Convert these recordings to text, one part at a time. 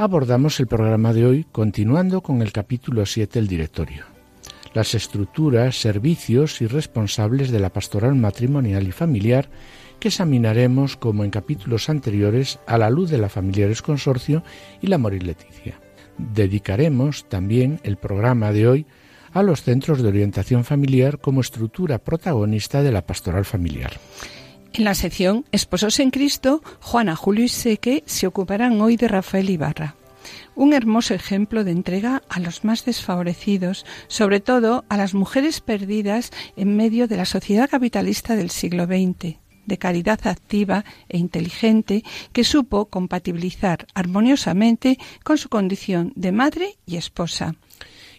Abordamos el programa de hoy continuando con el capítulo 7 del directorio. Las estructuras, servicios y responsables de la pastoral matrimonial y familiar que examinaremos como en capítulos anteriores a la luz de la Familiares Consorcio y la Morir Leticia. Dedicaremos también el programa de hoy a los centros de orientación familiar como estructura protagonista de la pastoral familiar. En la sección Esposos en Cristo, Juana, Julio y Seque se ocuparán hoy de Rafael Ibarra. Un hermoso ejemplo de entrega a los más desfavorecidos, sobre todo a las mujeres perdidas en medio de la sociedad capitalista del siglo XX, de caridad activa e inteligente que supo compatibilizar armoniosamente con su condición de madre y esposa.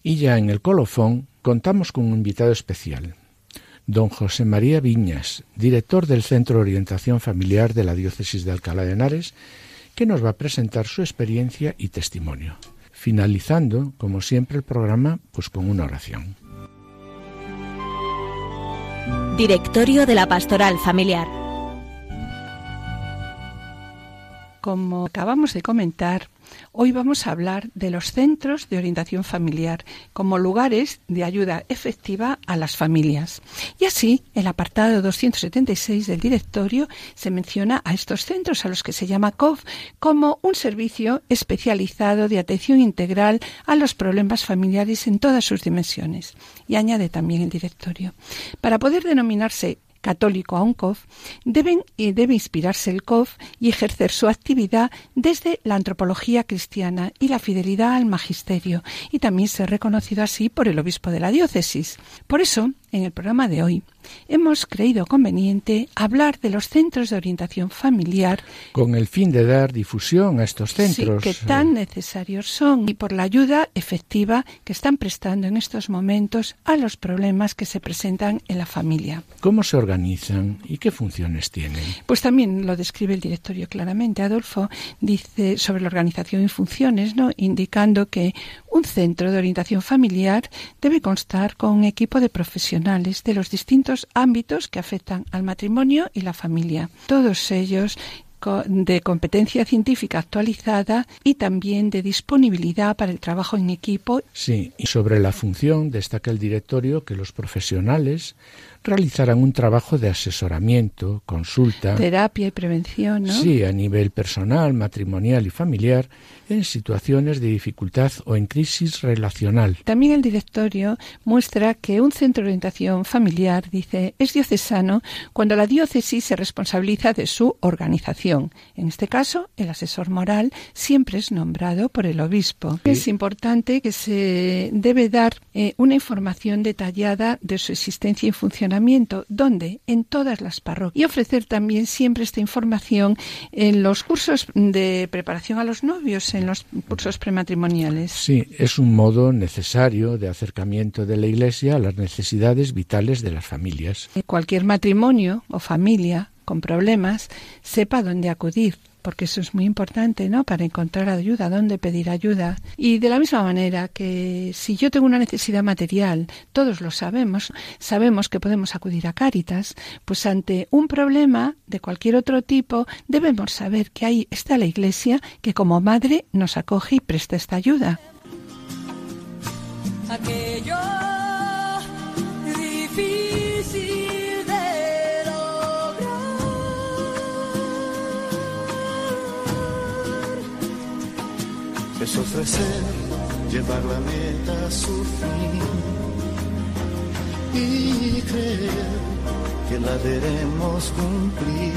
Y ya en el colofón contamos con un invitado especial, don José María Viñas, director del Centro de Orientación Familiar de la Diócesis de Alcalá de Henares, que nos va a presentar su experiencia y testimonio, finalizando, como siempre, el programa pues con una oración. Directorio de la Pastoral Familiar. Como acabamos de comentar, Hoy vamos a hablar de los centros de orientación familiar como lugares de ayuda efectiva a las familias. Y así, el apartado 276 del directorio se menciona a estos centros a los que se llama COF como un servicio especializado de atención integral a los problemas familiares en todas sus dimensiones. Y añade también el directorio. Para poder denominarse católico a un COF, deben y debe inspirarse el COF y ejercer su actividad desde la antropología cristiana y la fidelidad al magisterio, y también ser reconocido así por el obispo de la diócesis. Por eso, en el programa de hoy hemos creído conveniente hablar de los centros de orientación familiar con el fin de dar difusión a estos centros que tan necesarios son y por la ayuda efectiva que están prestando en estos momentos a los problemas que se presentan en la familia. ¿Cómo se organizan y qué funciones tienen? Pues también lo describe el directorio claramente. Adolfo dice sobre la organización y funciones, ¿no? indicando que un centro de orientación familiar debe constar con un equipo de profesionales de los distintos ámbitos que afectan al matrimonio y la familia. Todos ellos de competencia científica actualizada y también de disponibilidad para el trabajo en equipo. Sí, y sobre la función destaca el directorio que los profesionales realizarán un trabajo de asesoramiento, consulta, terapia y prevención, ¿no? Sí, a nivel personal, matrimonial y familiar en situaciones de dificultad o en crisis relacional. También el directorio muestra que un centro de orientación familiar, dice, es diocesano cuando la diócesis se responsabiliza de su organización. En este caso, el asesor moral siempre es nombrado por el obispo. Es importante que se debe dar eh, una información detallada de su existencia y funcionamiento, donde en todas las parroquias, y ofrecer también siempre esta información en los cursos de preparación a los novios, en los cursos prematrimoniales. Sí, es un modo necesario de acercamiento de la Iglesia a las necesidades vitales de las familias. Cualquier matrimonio o familia con problemas sepa dónde acudir porque eso es muy importante, ¿no? Para encontrar ayuda, dónde pedir ayuda. Y de la misma manera que si yo tengo una necesidad material, todos lo sabemos, sabemos que podemos acudir a Cáritas, pues ante un problema de cualquier otro tipo, debemos saber que ahí está la Iglesia que como madre nos acoge y presta esta ayuda. Aquello es ofrecer, llevar la meta a su fin y creer que la debemos cumplir.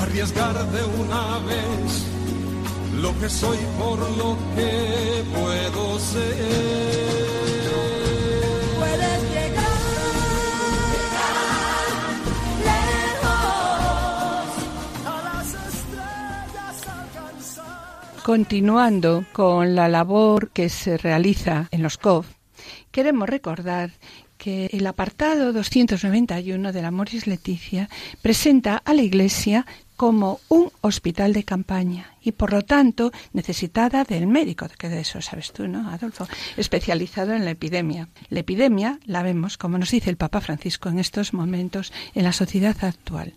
Arriesgar de una vez lo que soy por lo que puedo ser. Continuando con la labor que se realiza en los COF, queremos recordar que el apartado 291 de la Moris Leticia presenta a la Iglesia como un hospital de campaña y por lo tanto necesitada del médico, que de eso sabes tú, ¿no, Adolfo? Especializado en la epidemia. La epidemia la vemos, como nos dice el Papa Francisco en estos momentos, en la sociedad actual.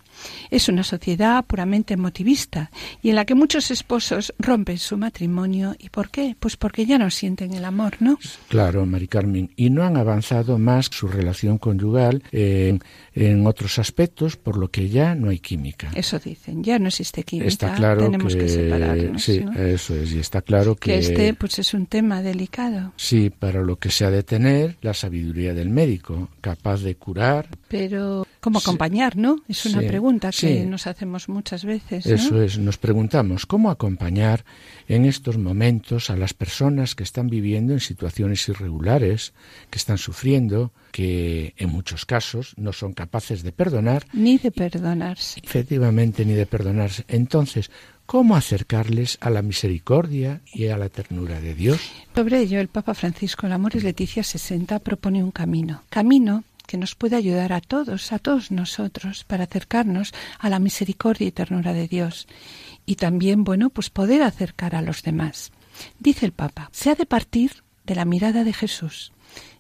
Es una sociedad puramente emotivista y en la que muchos esposos rompen su matrimonio. ¿Y por qué? Pues porque ya no sienten el amor, ¿no? Claro, Mari Carmen. Y no han avanzado más su relación conyugal en, en otros aspectos, por lo que ya no hay química. Eso dicen, ya no existe química. Está claro tenemos que, separarnos. Sí, ¿no? eso es. Y está claro que... que este pues es un tema delicado. Sí, para lo que se ha de tener la sabiduría del médico, capaz de curar. Pero, ¿cómo Sí. acompañar, no? Es una Sí, pregunta que sí. nos hacemos muchas veces. ¿no? Eso es, nos preguntamos cómo acompañar en estos momentos a las personas que están viviendo en situaciones irregulares, que están sufriendo, que en muchos casos no son capaces de perdonar, Ni de perdonarse. efectivamente, ni de perdonarse. Entonces, ¿cómo acercarles a la misericordia y a la ternura de Dios? Sobre ello, el Papa Francisco en la Amoris Leticia 60 propone un camino. Camino que nos puede ayudar a todos, a todos nosotros, para acercarnos a la misericordia y ternura de Dios. Y también, bueno, pues poder acercar a los demás. Dice el Papa, se ha de partir de la mirada de Jesús.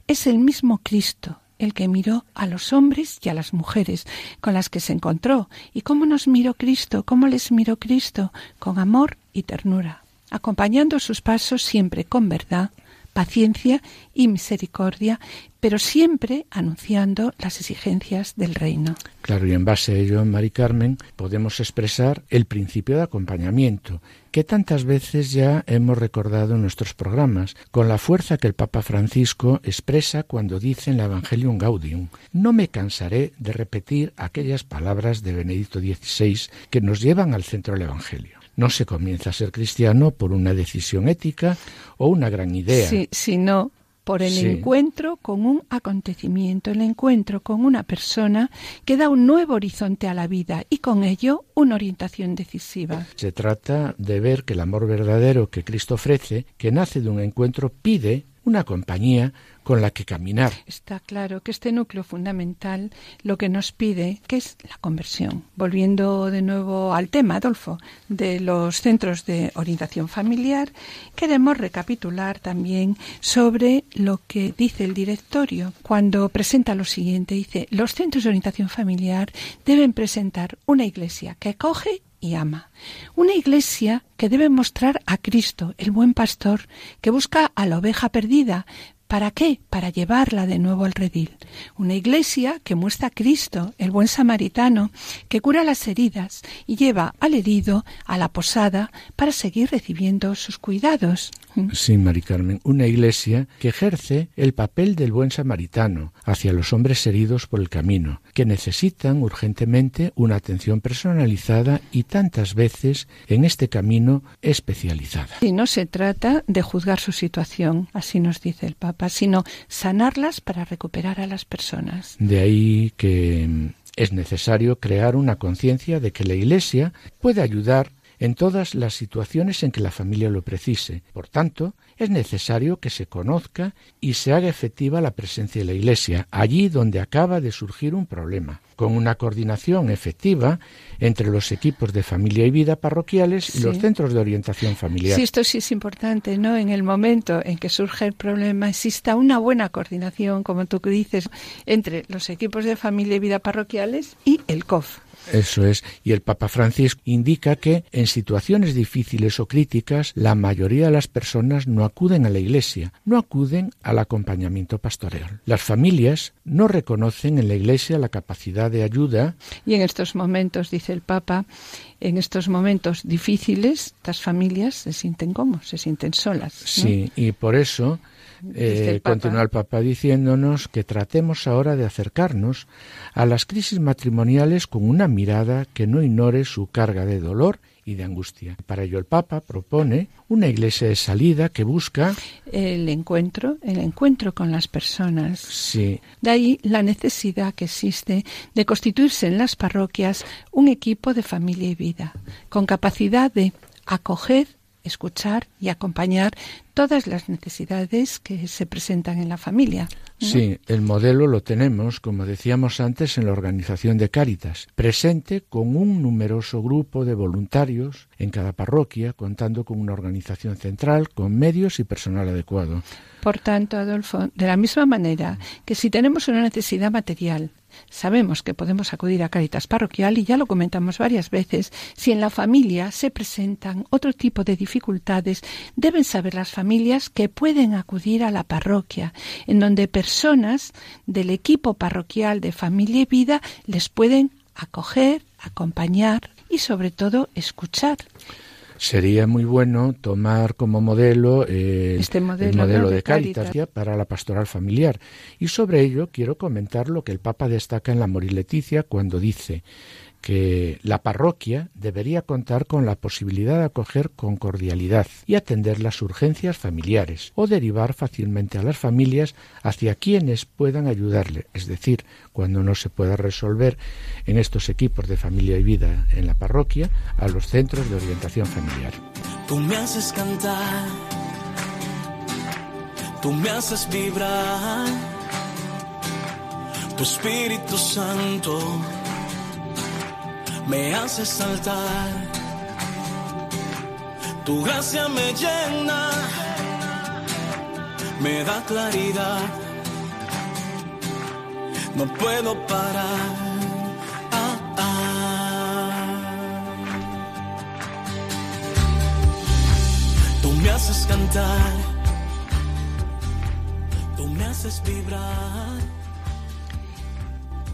Es el mismo Cristo el que miró a los hombres y a las mujeres con las que se encontró. ¿Y cómo nos miró Cristo? ¿Cómo les miró Cristo? Con amor y ternura, acompañando sus pasos siempre con verdad, paciencia y misericordia, pero siempre anunciando las exigencias del reino. Claro, y en base a ello, Mari Carmen, podemos expresar el principio de acompañamiento, que tantas veces ya hemos recordado en nuestros programas, con la fuerza que el Papa Francisco expresa cuando dice en la Evangelium Gaudium. No me cansaré de repetir aquellas palabras de Benedicto XVI que nos llevan al centro del Evangelio. No se comienza a ser cristiano por una decisión ética o una gran idea. Sí, sino por el Sí. encuentro con un acontecimiento, el encuentro con una persona que da un nuevo horizonte a la vida y con ello una orientación decisiva. Se trata de ver que el amor verdadero que Cristo ofrece, que nace de un encuentro, pide una compañía con la que caminar. Está claro que este núcleo fundamental lo que nos pide que es la conversión. Volviendo de nuevo al tema, Adolfo, de los centros de orientación familiar, queremos recapitular también sobre lo que dice el directorio cuando presenta lo siguiente. Dice, los centros de orientación familiar deben presentar una iglesia que acoge y ama. Una iglesia que debe mostrar a Cristo, el buen pastor, que busca a la oveja perdida. ¿Para qué? Para llevarla de nuevo al redil. Una iglesia que muestra a Cristo, el buen samaritano, que cura las heridas y lleva al herido a la posada para seguir recibiendo sus cuidados. Sí, Mari Carmen, una iglesia que ejerce el papel del buen samaritano hacia los hombres heridos por el camino, que necesitan urgentemente una atención personalizada y tantas veces en este camino especializada. Y no se trata de juzgar su situación, así nos dice el Papa, sino sanarlas para recuperar a las personas. De ahí que mm, es necesario crear una conciencia de que la Iglesia puede ayudar en todas las situaciones en que la familia lo precise. Por tanto, es necesario que se conozca y se haga efectiva la presencia de la Iglesia allí donde acaba de surgir un problema, con una coordinación efectiva entre los equipos de familia y vida parroquiales y Sí. los centros de orientación familiar. Sí, esto sí es importante, ¿no? En el momento en que surge el problema, exista una buena coordinación, como tú dices, entre los equipos de familia y vida parroquiales y el COF. Eso es. Y el Papa Francisco indica que en situaciones difíciles o críticas la mayoría de las personas no acuden a la Iglesia, no acuden al acompañamiento pastoral. Las familias no reconocen en la Iglesia la capacidad de ayuda. Y en estos momentos, dice el Papa, en estos momentos difíciles, las familias se sienten como, se sienten solas. ¿no? Sí, y por eso eh, continúa el Papa diciéndonos que tratemos ahora de acercarnos a las crisis matrimoniales con una mirada que no ignore su carga de dolor y de angustia. Para ello el Papa propone una iglesia de salida que busca, El encuentro, el encuentro con las personas. sí, De ahí la necesidad que existe de constituirse en las parroquias un equipo de familia y vida, con capacidad de acoger, escuchar y acompañar todas las necesidades que se presentan en la familia. Sí, el modelo lo tenemos, como decíamos antes, en la organización de Cáritas, presente con un numeroso grupo de voluntarios en cada parroquia, contando con una organización central, con medios y personal adecuado. Por tanto, Adolfo, de la misma manera que si tenemos una necesidad material, Sabemos que podemos acudir a Caritas Parroquial y ya lo comentamos varias veces. Si en la familia se presentan otro tipo de dificultades, deben saber las familias que pueden acudir a la parroquia, en donde personas del equipo parroquial de familia y vida les pueden acoger, acompañar y sobre todo escuchar sería muy bueno tomar como modelo, este modelo, el modelo de, Caritas para la pastoral familiar. Y sobre ello quiero comentar lo que el Papa destaca en la Morileticia cuando dice que la parroquia debería contar con la posibilidad de acoger con cordialidad y atender las urgencias familiares o derivar fácilmente a las familias hacia quienes puedan ayudarle, es decir, cuando no se pueda resolver en estos equipos de familia y vida en la parroquia, a los centros de orientación familiar. Tú me haces cantar, tú me haces vibrar, tu Espíritu Santo me hace saltar. Tu gracia me llena, me da claridad. No puedo parar. Ah, ah. Tú me haces cantar.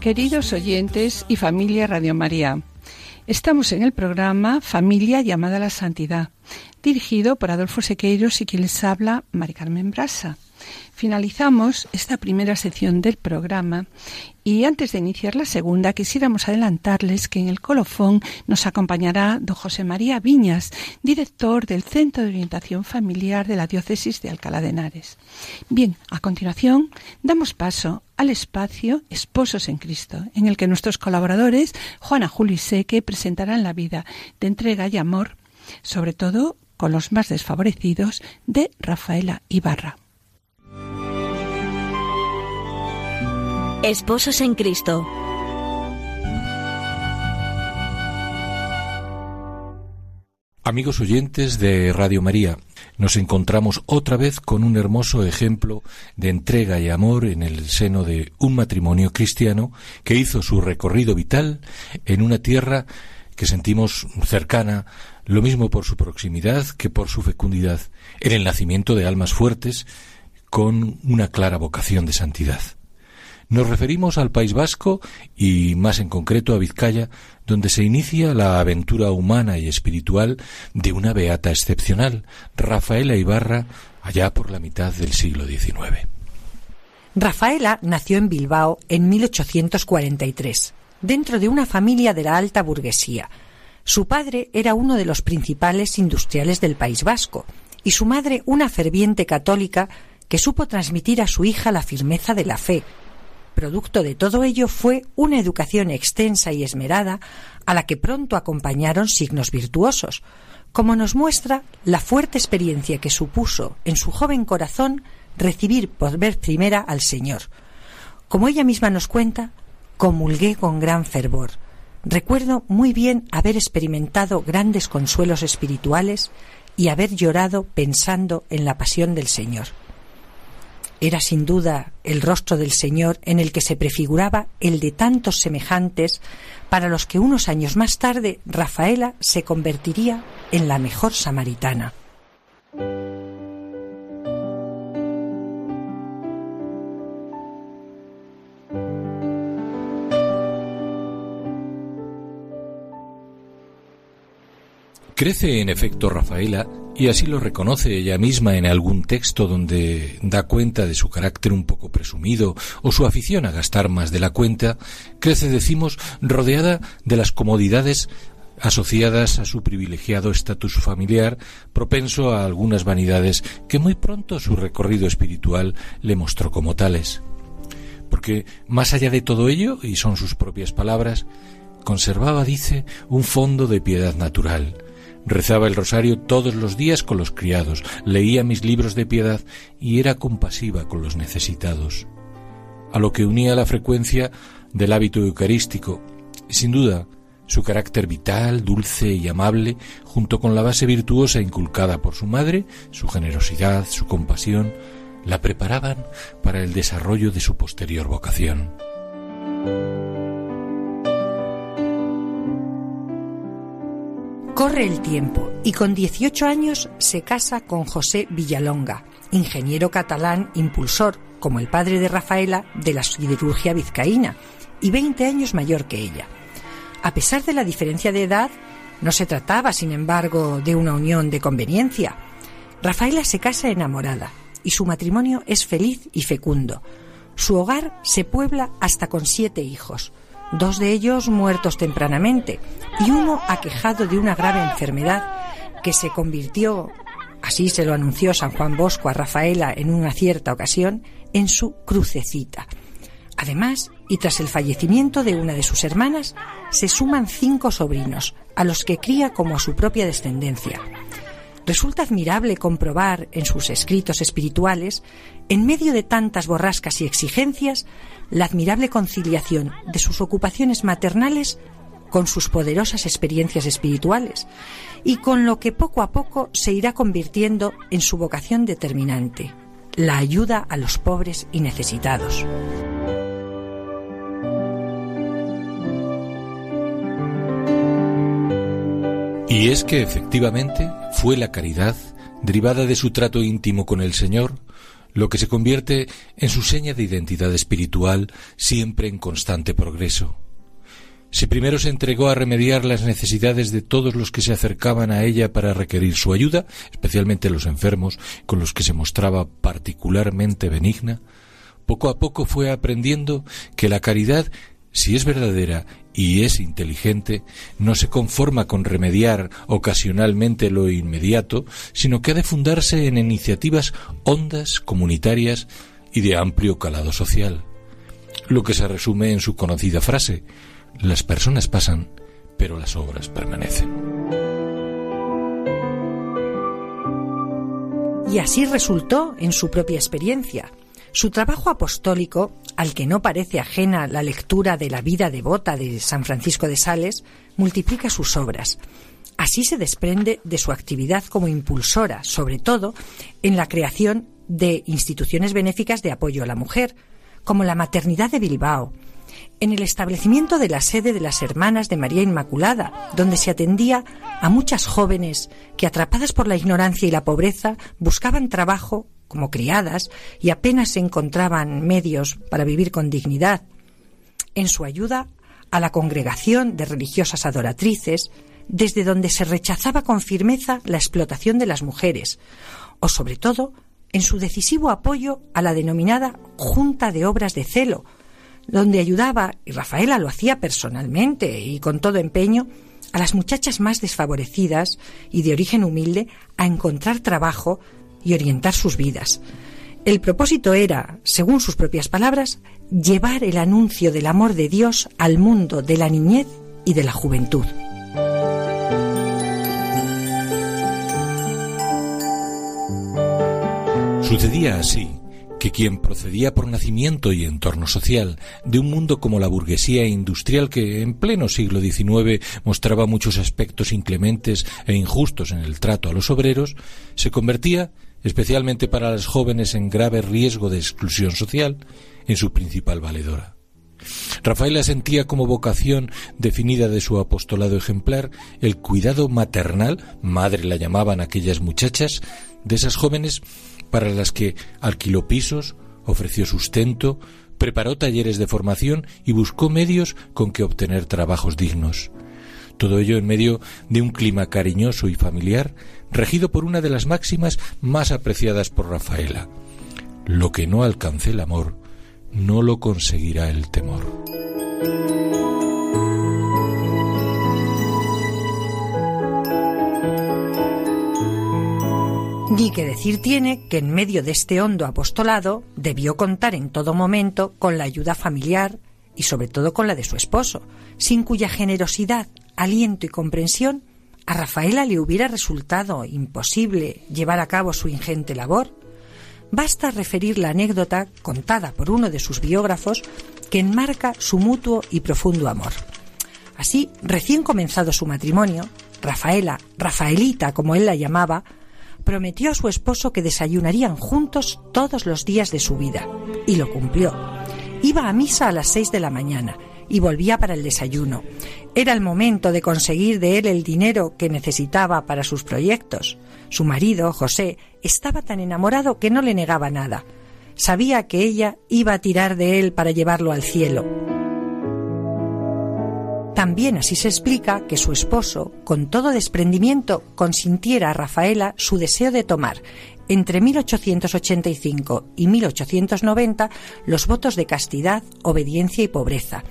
Queridos oyentes y familia Radio María, Estamos en el programa Familia llamada a la Santidad, dirigido por Adolfo Sequeiros y quien les habla, Mari Carmen Brasa. Finalizamos esta primera sección del programa y antes de iniciar la segunda quisiéramos adelantarles que en el colofón nos acompañará don José María Viñas, director del Centro de Orientación Familiar de la Diócesis de Alcalá de Henares. Bien, a continuación damos paso al espacio Esposos en Cristo, en el que nuestros colaboradores, Juana Juli Seque, presentarán la vida de entrega y amor, sobre todo con los más desfavorecidos, de Rafaela Ibarra. Esposos en Cristo. Amigos oyentes de Radio María, nos encontramos otra vez con un hermoso ejemplo de entrega y amor en el seno de un matrimonio cristiano que hizo su recorrido vital en una tierra que sentimos cercana, lo mismo por su proximidad que por su fecundidad, en el nacimiento de almas fuertes con una clara vocación de santidad. Nos referimos al País Vasco y más en concreto a Vizcaya, donde se inicia la aventura humana y espiritual de una beata excepcional, Rafaela Ibarra, allá por la mitad del siglo XIX. Rafaela nació en Bilbao en 1843, dentro de una familia de la alta burguesía. Su padre era uno de los principales industriales del País Vasco y su madre una ferviente católica que supo transmitir a su hija la firmeza de la fe, Producto de todo ello fue una educación extensa y esmerada a la que pronto acompañaron signos virtuosos, como nos muestra la fuerte experiencia que supuso en su joven corazón recibir por vez primera al Señor. Como ella misma nos cuenta, comulgué con gran fervor. Recuerdo muy bien haber experimentado grandes consuelos espirituales y haber llorado pensando en la pasión del Señor. Era sin duda el rostro del Señor en el que se prefiguraba el de tantos semejantes para los que unos años más tarde Rafaela se convertiría en la mejor samaritana. Crece en efecto Rafaela y así lo reconoce ella misma en algún texto donde da cuenta de su carácter un poco presumido o su afición a gastar más de la cuenta, crece, decimos, rodeada de las comodidades asociadas a su privilegiado estatus familiar, propenso a algunas vanidades que muy pronto su recorrido espiritual le mostró como tales. Porque, más allá de todo ello, y son sus propias palabras, conservaba, dice, un fondo de piedad natural, Rezaba el rosario todos los días con los criados, leía mis libros de piedad y era compasiva con los necesitados. A lo que unía la frecuencia del hábito eucarístico, sin duda su carácter vital, dulce y amable, junto con la base virtuosa inculcada por su madre, su generosidad, su compasión, la preparaban para el desarrollo de su posterior vocación. Corre el tiempo y con 18 años se casa con José Villalonga, ingeniero catalán impulsor, como el padre de Rafaela, de la siderurgia vizcaína, y 20 años mayor que ella. A pesar de la diferencia de edad, no se trataba, sin embargo, de una unión de conveniencia. Rafaela se casa enamorada y su matrimonio es feliz y fecundo. Su hogar se puebla hasta con siete hijos, dos de ellos muertos tempranamente y uno aquejado de una grave enfermedad que se convirtió, así se lo anunció San Juan Bosco a Rafaela en una cierta ocasión, en su crucecita. Además, y tras el fallecimiento de una de sus hermanas, se suman cinco sobrinos, a los que cría como a su propia descendencia. Resulta admirable comprobar en sus escritos espirituales, en medio de tantas borrascas y exigencias, la admirable conciliación de sus ocupaciones maternales con sus poderosas experiencias espirituales y con lo que poco a poco se irá convirtiendo en su vocación determinante, la ayuda a los pobres y necesitados. Y es que efectivamente fue la caridad, derivada de su trato íntimo con el Señor, lo que se convierte en su seña de identidad espiritual siempre en constante progreso. Si primero se entregó a remediar las necesidades de todos los que se acercaban a ella para requerir su ayuda, especialmente los enfermos, con los que se mostraba particularmente benigna, poco a poco fue aprendiendo que la caridad, si es verdadera y es inteligente, no se conforma con remediar ocasionalmente lo inmediato, sino que ha de fundarse en iniciativas hondas, comunitarias y de amplio calado social. Lo que se resume en su conocida frase, las personas pasan, pero las obras permanecen. Y así resultó en su propia experiencia. Su trabajo apostólico, al que no parece ajena la lectura de la vida devota de San Francisco de Sales, multiplica sus obras. Así se desprende de su actividad como impulsora, sobre todo en la creación de instituciones benéficas de apoyo a la mujer, como la Maternidad de Bilbao, en el establecimiento de la sede de las Hermanas de María Inmaculada, donde se atendía a muchas jóvenes que, atrapadas por la ignorancia y la pobreza, buscaban trabajo como criadas y apenas se encontraban medios para vivir con dignidad. En su ayuda a la congregación de religiosas adoratrices, desde donde se rechazaba con firmeza la explotación de las mujeres, o sobre todo en su decisivo apoyo a la denominada Junta de Obras de Celo, donde ayudaba, y Rafaela lo hacía personalmente y con todo empeño, a las muchachas más desfavorecidas y de origen humilde a encontrar trabajo y orientar sus vidas. El propósito era, según sus propias palabras, llevar el anuncio del amor de Dios al mundo de la niñez y de la juventud. Sucedía así que quien procedía por nacimiento y entorno social de un mundo como la burguesía industrial que en pleno siglo XIX mostraba muchos aspectos inclementes e injustos en el trato a los obreros, se convertía, especialmente para las jóvenes en grave riesgo de exclusión social, en su principal valedora. Rafaela sentía como vocación definida de su apostolado ejemplar el cuidado maternal, madre la llamaban aquellas muchachas, de esas jóvenes para las que alquiló pisos, ofreció sustento, preparó talleres de formación y buscó medios con que obtener trabajos dignos. Todo ello en medio de un clima cariñoso y familiar, regido por una de las máximas más apreciadas por Rafaela. Lo que no alcance el amor, no lo conseguirá el temor. Ni que decir tiene que en medio de este hondo apostolado debió contar en todo momento con la ayuda familiar y sobre todo con la de su esposo, sin cuya generosidad, aliento y comprensión a Rafaela le hubiera resultado imposible llevar a cabo su ingente labor, basta referir la anécdota contada por uno de sus biógrafos que enmarca su mutuo y profundo amor. Así, recién comenzado su matrimonio, Rafaela, Rafaelita como él la llamaba, prometió a su esposo que desayunarían juntos todos los días de su vida, y lo cumplió. Iba a misa a las seis de la mañana y volvía para el desayuno. Era el momento de conseguir de él el dinero que necesitaba para sus proyectos. Su marido, José, estaba tan enamorado que no le negaba nada. Sabía que ella iba a tirar de él para llevarlo al cielo. También así se explica que su esposo, con todo desprendimiento, consintiera a Rafaela su deseo de tomar, entre 1885 y 1890, los votos de castidad, obediencia y pobreza.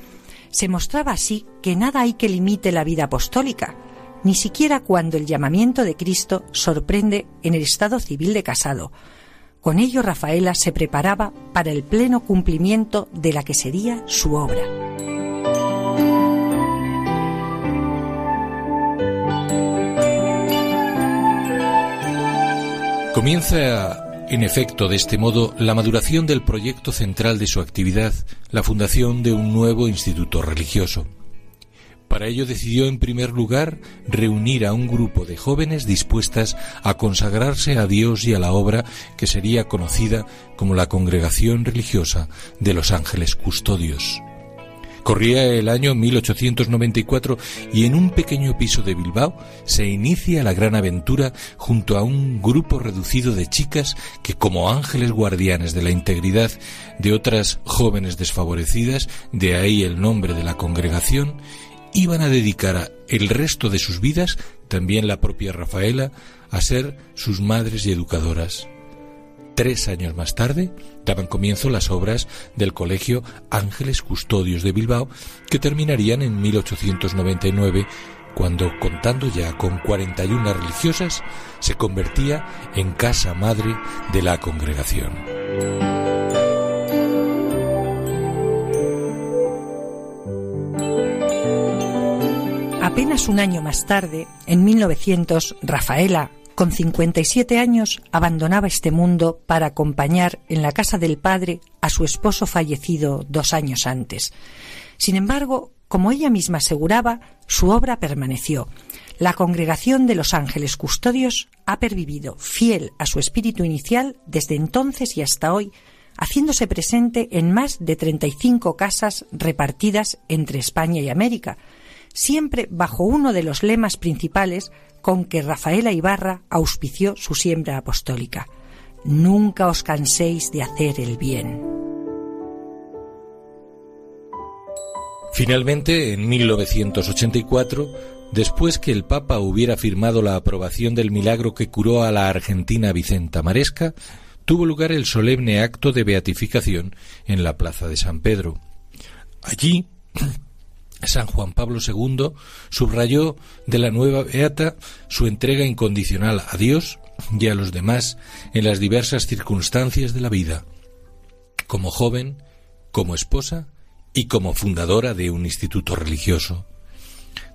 Se mostraba así que nada hay que limite la vida apostólica, ni siquiera cuando el llamamiento de Cristo sorprende en el estado civil de casado. Con ello Rafaela se preparaba para el pleno cumplimiento de la que sería su obra. Comienza, en efecto, de este modo, la maduración del proyecto central de su actividad, la fundación de un nuevo instituto religioso. Para ello decidió, en primer lugar, reunir a un grupo de jóvenes dispuestas a consagrarse a Dios y a la obra que sería conocida como la Congregación Religiosa de los Ángeles Custodios. Corría el año 1894 y en un pequeño piso de Bilbao se inicia la gran aventura junto a un grupo reducido de chicas que como ángeles guardianes de la integridad de otras jóvenes desfavorecidas, de ahí el nombre de la congregación, iban a dedicar el resto de sus vidas, también la propia Rafaela, a ser sus madres y educadoras. Tres años más tarde daban comienzo las obras del Colegio Ángeles Custodios de Bilbao, que terminarían en 1899, cuando, contando ya con 41 religiosas, se convertía en casa madre de la congregación. Apenas un año más tarde, en 1900, Rafaela, con 57 años abandonaba este mundo para acompañar en la casa del padre a su esposo fallecido dos años antes. Sin embargo, como ella misma aseguraba, su obra permaneció. La congregación de los ángeles custodios ha pervivido fiel a su espíritu inicial desde entonces y hasta hoy, haciéndose presente en más de 35 casas repartidas entre España y América, siempre bajo uno de los lemas principales con que Rafaela Ibarra auspició su siembra apostólica. Nunca os canséis de hacer el bien. Finalmente, en 1984, después que el Papa hubiera firmado la aprobación del milagro que curó a la argentina Vicenta Maresca, tuvo lugar el solemne acto de beatificación en la Plaza de San Pedro. Allí, San Juan Pablo II subrayó de la nueva beata su entrega incondicional a Dios y a los demás en las diversas circunstancias de la vida, como joven, como esposa y como fundadora de un instituto religioso.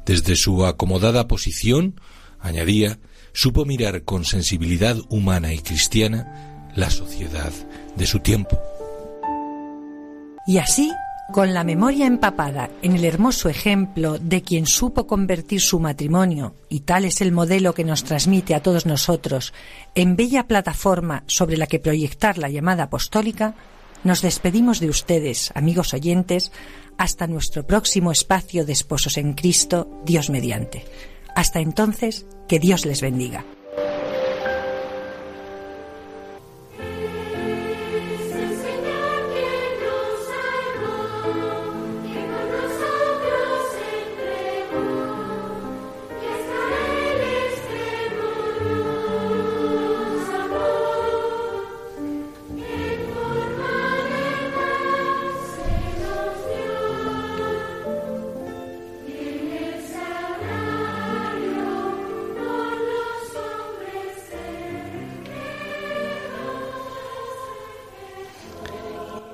Desde su acomodada posición, añadía, supo mirar con sensibilidad humana y cristiana la sociedad de su tiempo. Y así con la memoria empapada en el hermoso ejemplo de quien supo convertir su matrimonio, y tal es el modelo que nos transmite a todos nosotros, en bella plataforma sobre la que proyectar la llamada apostólica, nos despedimos de ustedes, amigos oyentes, hasta nuestro próximo espacio de Esposos en Cristo, Dios mediante. Hasta entonces, que Dios les bendiga.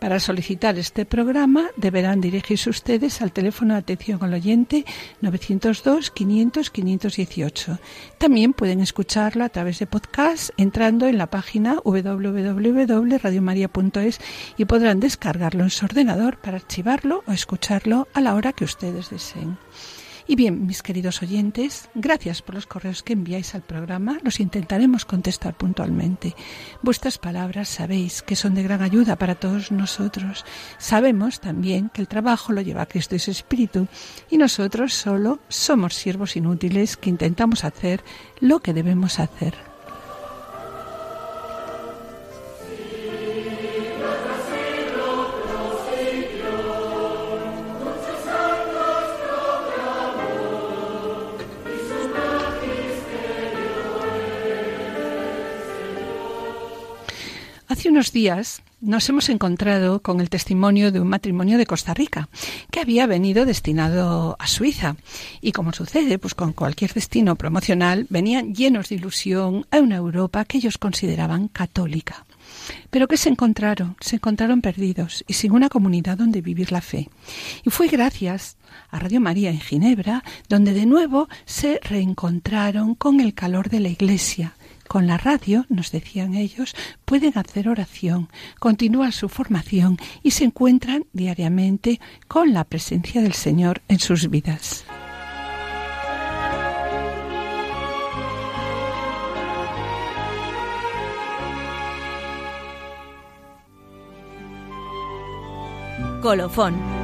Para solicitar este programa deberán dirigirse ustedes al teléfono de atención al oyente 902 500 518. También pueden escucharlo a través de podcast entrando en la página www.radiomaria.es y podrán descargarlo en su ordenador para archivarlo o escucharlo a la hora que ustedes deseen. Y bien, mis queridos oyentes, gracias por los correos que enviáis al programa. Los intentaremos contestar puntualmente. Vuestras palabras sabéis que son de gran ayuda para todos nosotros. Sabemos también que el trabajo lo lleva Cristo y su Espíritu y nosotros solo somos siervos inútiles que intentamos hacer lo que debemos hacer. Días nos hemos encontrado con el testimonio de un matrimonio de Costa Rica que había venido destinado a Suiza y como sucede pues con cualquier destino promocional venían llenos de ilusión a una Europa que ellos consideraban católica. Pero ¿qué se encontraron? Se encontraron perdidos y sin una comunidad donde vivir la fe. Y fue gracias a Radio María en Ginebra donde de nuevo se reencontraron con el calor de la Iglesia, con la radio, nos decían ellos, pueden hacer oración, continúan su formación y se encuentran diariamente con la presencia del Señor en sus vidas. Colofón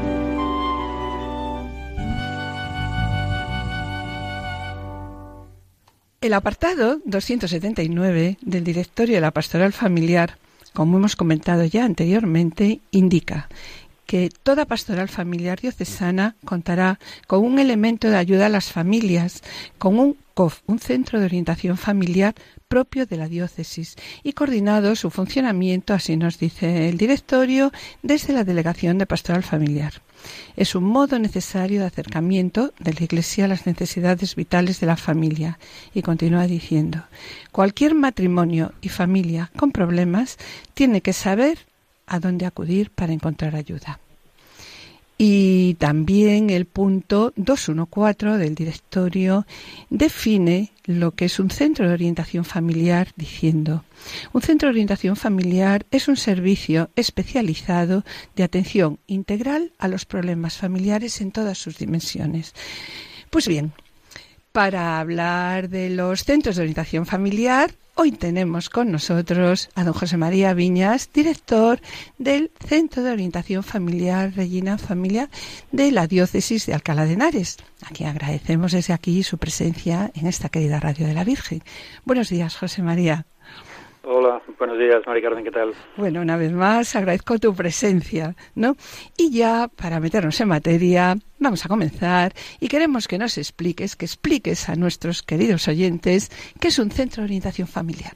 El apartado 279 del Directorio de la Pastoral Familiar, como hemos comentado ya anteriormente, indica que toda pastoral familiar diocesana contará con un elemento de ayuda a las familias, con un centro de orientación familiar propio de la diócesis y coordinado su funcionamiento, así nos dice el directorio, desde la Delegación de Pastoral Familiar. Es un modo necesario de acercamiento de la Iglesia a las necesidades vitales de la familia. Y continúa diciendo, cualquier matrimonio y familia con problemas tiene que saber a dónde acudir para encontrar ayuda. Y también el punto 214 del directorio define lo que es un centro de orientación familiar diciendo, un centro de orientación familiar es un servicio especializado de atención integral a los problemas familiares en todas sus dimensiones. Pues bien, para hablar de los centros de orientación familiar, hoy tenemos con nosotros a don José María Viñas, director del Centro de Orientación Familiar Regina Familia de la Diócesis de Alcalá de Henares, a quien agradecemos desde aquí su presencia en esta querida Radio de la Virgen. Buenos días, José María. Hola, buenos días, Mari Carmen, ¿qué tal? Bueno, una vez más agradezco tu presencia, ¿no? Y ya, para meternos en materia, vamos a comenzar y queremos que nos expliques, que expliques a nuestros queridos oyentes qué es un centro de orientación familiar.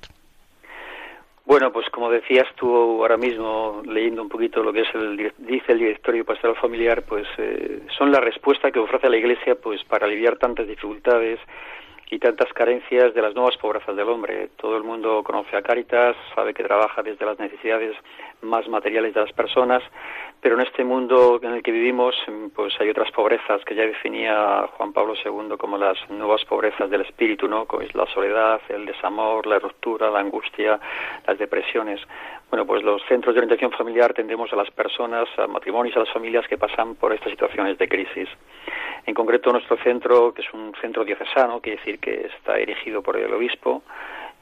Bueno, pues como decías tú ahora mismo, leyendo un poquito lo que es el, dice el directorio pastoral familiar, pues eh, son la respuesta que ofrece la Iglesia pues para aliviar tantas dificultades y tantas carencias de las nuevas pobrezas del hombre. Todo el mundo conoce a Cáritas, sabe que trabaja desde las necesidades más materiales de las personas, pero en este mundo en el que vivimos, pues hay otras pobrezas que ya definía Juan Pablo II como las nuevas pobrezas del espíritu, ¿no? Como es la soledad, el desamor, la ruptura, la angustia, las depresiones. Bueno, pues los centros de orientación familiar tendemos a las personas, a matrimonios, a las familias que pasan por estas situaciones de crisis. En concreto, nuestro centro, que es un centro diocesano, quiere decir que está erigido por el obispo,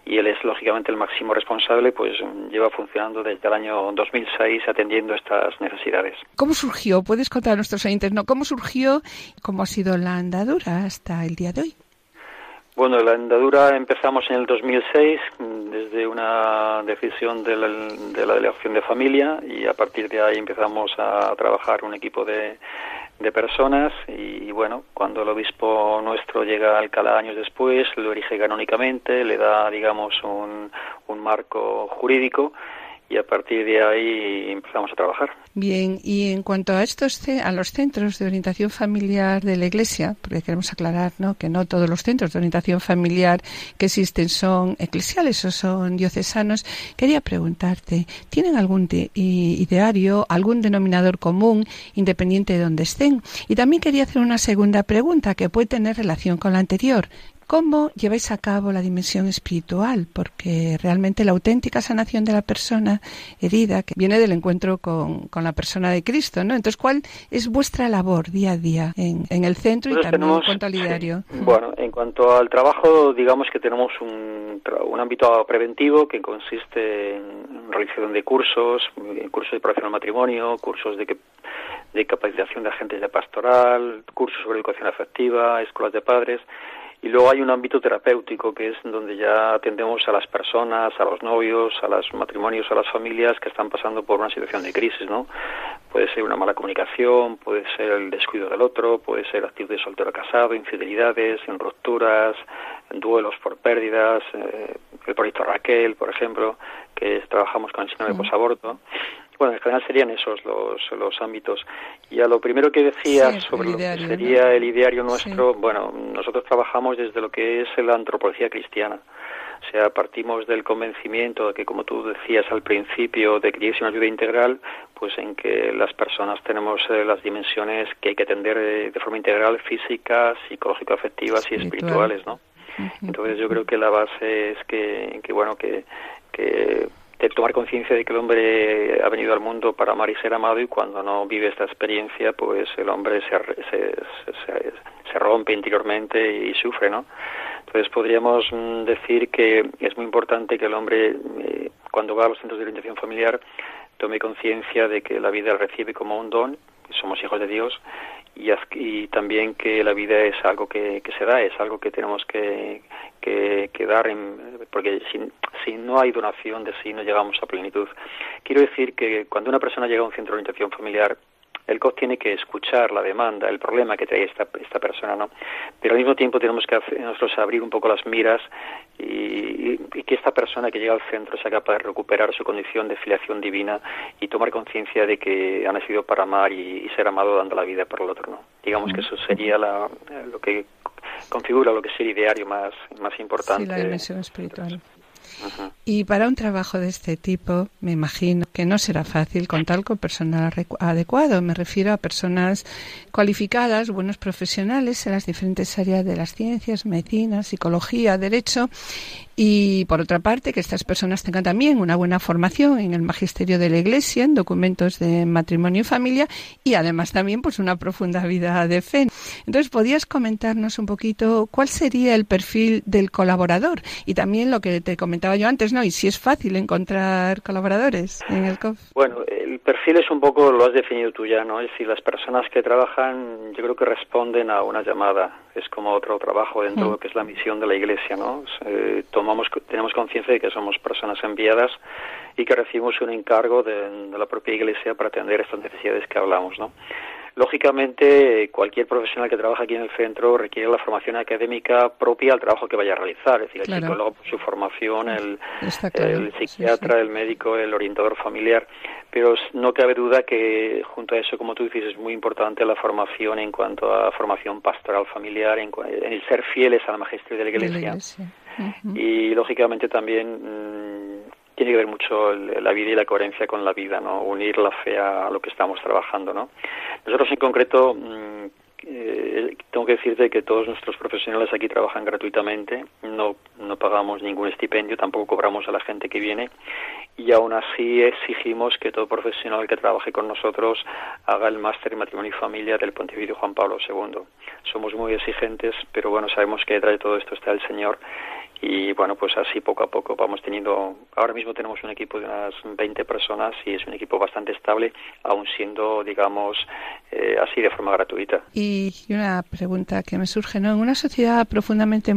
y él es lógicamente el máximo responsable, pues lleva funcionando desde el año 2006 atendiendo estas necesidades. ¿Cómo surgió? ¿Puedes contar a nuestros oyentes no? cómo surgió y cómo ha sido la andadura hasta el día de hoy? Bueno, la andadura empezamos en el 2006 desde una decisión de la, de la delegación de familia y a partir de ahí empezamos a trabajar un equipo de de personas y, bueno, cuando el obispo nuestro llega a Alcalá años después, lo erige canónicamente, le da, digamos, un, un marco jurídico y a partir de ahí empezamos a trabajar. Bien, y en cuanto a estos a los centros de orientación familiar de la Iglesia, porque queremos aclarar ¿no? que no todos los centros de orientación familiar que existen son eclesiales o son diocesanos, quería preguntarte, ¿tienen algún ideario, algún denominador común, independiente de donde estén? Y también quería hacer una segunda pregunta que puede tener relación con la anterior. ¿Cómo lleváis a cabo la dimensión espiritual? Porque realmente la auténtica sanación de la persona herida que viene del encuentro con, la persona de Cristo, ¿no? Entonces, ¿cuál es vuestra labor día a día en, el centro y también en cuanto al ideario? Bueno, en cuanto al trabajo, digamos que tenemos un, un ámbito preventivo que consiste en realización de cursos, cursos de preparación al matrimonio, cursos de, de capacitación de agentes de pastoral, cursos sobre educación afectiva, escuelas de padres y luego hay un ámbito terapéutico que es donde ya atendemos a las personas, a los novios, a los matrimonios, a las familias que están pasando por una situación de crisis, ¿no? Puede ser una mala comunicación, puede ser el descuido del otro, puede ser actitud de soltero casado, infidelidades, en rupturas, en duelos por pérdidas, eh, el proyecto Raquel, por ejemplo, que trabajamos con el síndrome de posaborto. Bueno, en general serían esos los, los ámbitos. Y a lo primero que decías sobre lo que sería el ideario nuestro, bueno, nosotros trabajamos desde lo que es la antropología cristiana. O sea, partimos del convencimiento de que, como tú decías al principio, de que tiene una ayuda integral, pues en que las personas tenemos eh, las dimensiones que hay que atender eh, de, forma integral, físicas, psicológico-afectivas y espirituales, ¿no? Entonces yo creo que la base es que, que bueno, que, que de tomar conciencia de que el hombre ha venido al mundo para amar y ser amado y cuando no vive esta experiencia, pues el hombre se, se, se, rompe interiormente y sufre, ¿no? Entonces podríamos mm, decir que es muy importante que el hombre, eh, cuando va a los centros de orientación familiar, tome conciencia de que la vida recibe como un don, somos hijos de Dios, y, también que la vida es algo que, que se da, es algo que tenemos que, que, que dar, en, porque si, si no hay donación de sí no llegamos a plenitud. Quiero decir que cuando una persona llega a un centro de orientación familiar, el COF tiene que escuchar la demanda, el problema que trae esta, esta persona, ¿no? Pero al mismo tiempo tenemos que nosotros abrir un poco las miras y, que esta persona que llega al centro sea capaz de recuperar su condición de filiación divina y tomar conciencia de que ha nacido para amar y, ser amado dando la vida por el otro, ¿no? Digamos que eso sería la, lo que configura lo que es el ideario más, más importante. Sí, la dimensión espiritual. Y para un trabajo de este tipo, me imagino que no será fácil contar con personal adecuado. Me refiero a personas cualificadas, buenos profesionales en las diferentes áreas de las ciencias, medicina, psicología, derecho y por otra parte que estas personas tengan también una buena formación en el magisterio de la Iglesia, en documentos de matrimonio y familia y además también pues una profunda vida de fe. Entonces, ¿podías comentarnos un poquito cuál sería el perfil del colaborador y también lo que te comentaba yo antes, ¿no? Y si es fácil encontrar colaboradores en Bueno, el perfil es un poco lo has definido tú ya, ¿no? Es decir, las personas que trabajan, yo creo que responden a una llamada. Es como otro trabajo dentro de lo que es la misión de la Iglesia, ¿no? Eh, tenemos conciencia de que somos personas enviadas y que recibimos un encargo de, la propia Iglesia para atender estas necesidades que hablamos, ¿no? Lógicamente, cualquier profesional que trabaja aquí en el centro requiere la formación académica propia al trabajo que vaya a realizar, es decir, el psicólogo, su formación, el, psiquiatra, el médico, el orientador familiar. Pero no cabe duda que junto a eso, como tú dices, es muy importante la formación en cuanto a formación pastoral familiar, en, el ser fieles a la magisterio de la Iglesia. Y lógicamente también mm, tiene que ver mucho la vida y la coherencia con la vida, ¿no? Unir la fe a lo que estamos trabajando, ¿no? Nosotros en concreto mm, eh, tengo que decirte que todos nuestros profesionales aquí trabajan gratuitamente, no, no pagamos ningún estipendio, tampoco cobramos a la gente que viene y aún así exigimos que todo profesional que trabaje con nosotros haga el máster en matrimonio y familia del Pontificio Juan Pablo II. Somos muy exigentes, pero bueno, sabemos que detrás de todo esto está el Señor y bueno, pues así poco a poco vamos teniendo, ahora mismo tenemos un equipo de unas 20 personas y es un equipo bastante estable, aún siendo, digamos, eh, así de forma gratuita. Y una pregunta que me surge, ¿no? En una sociedad profundamente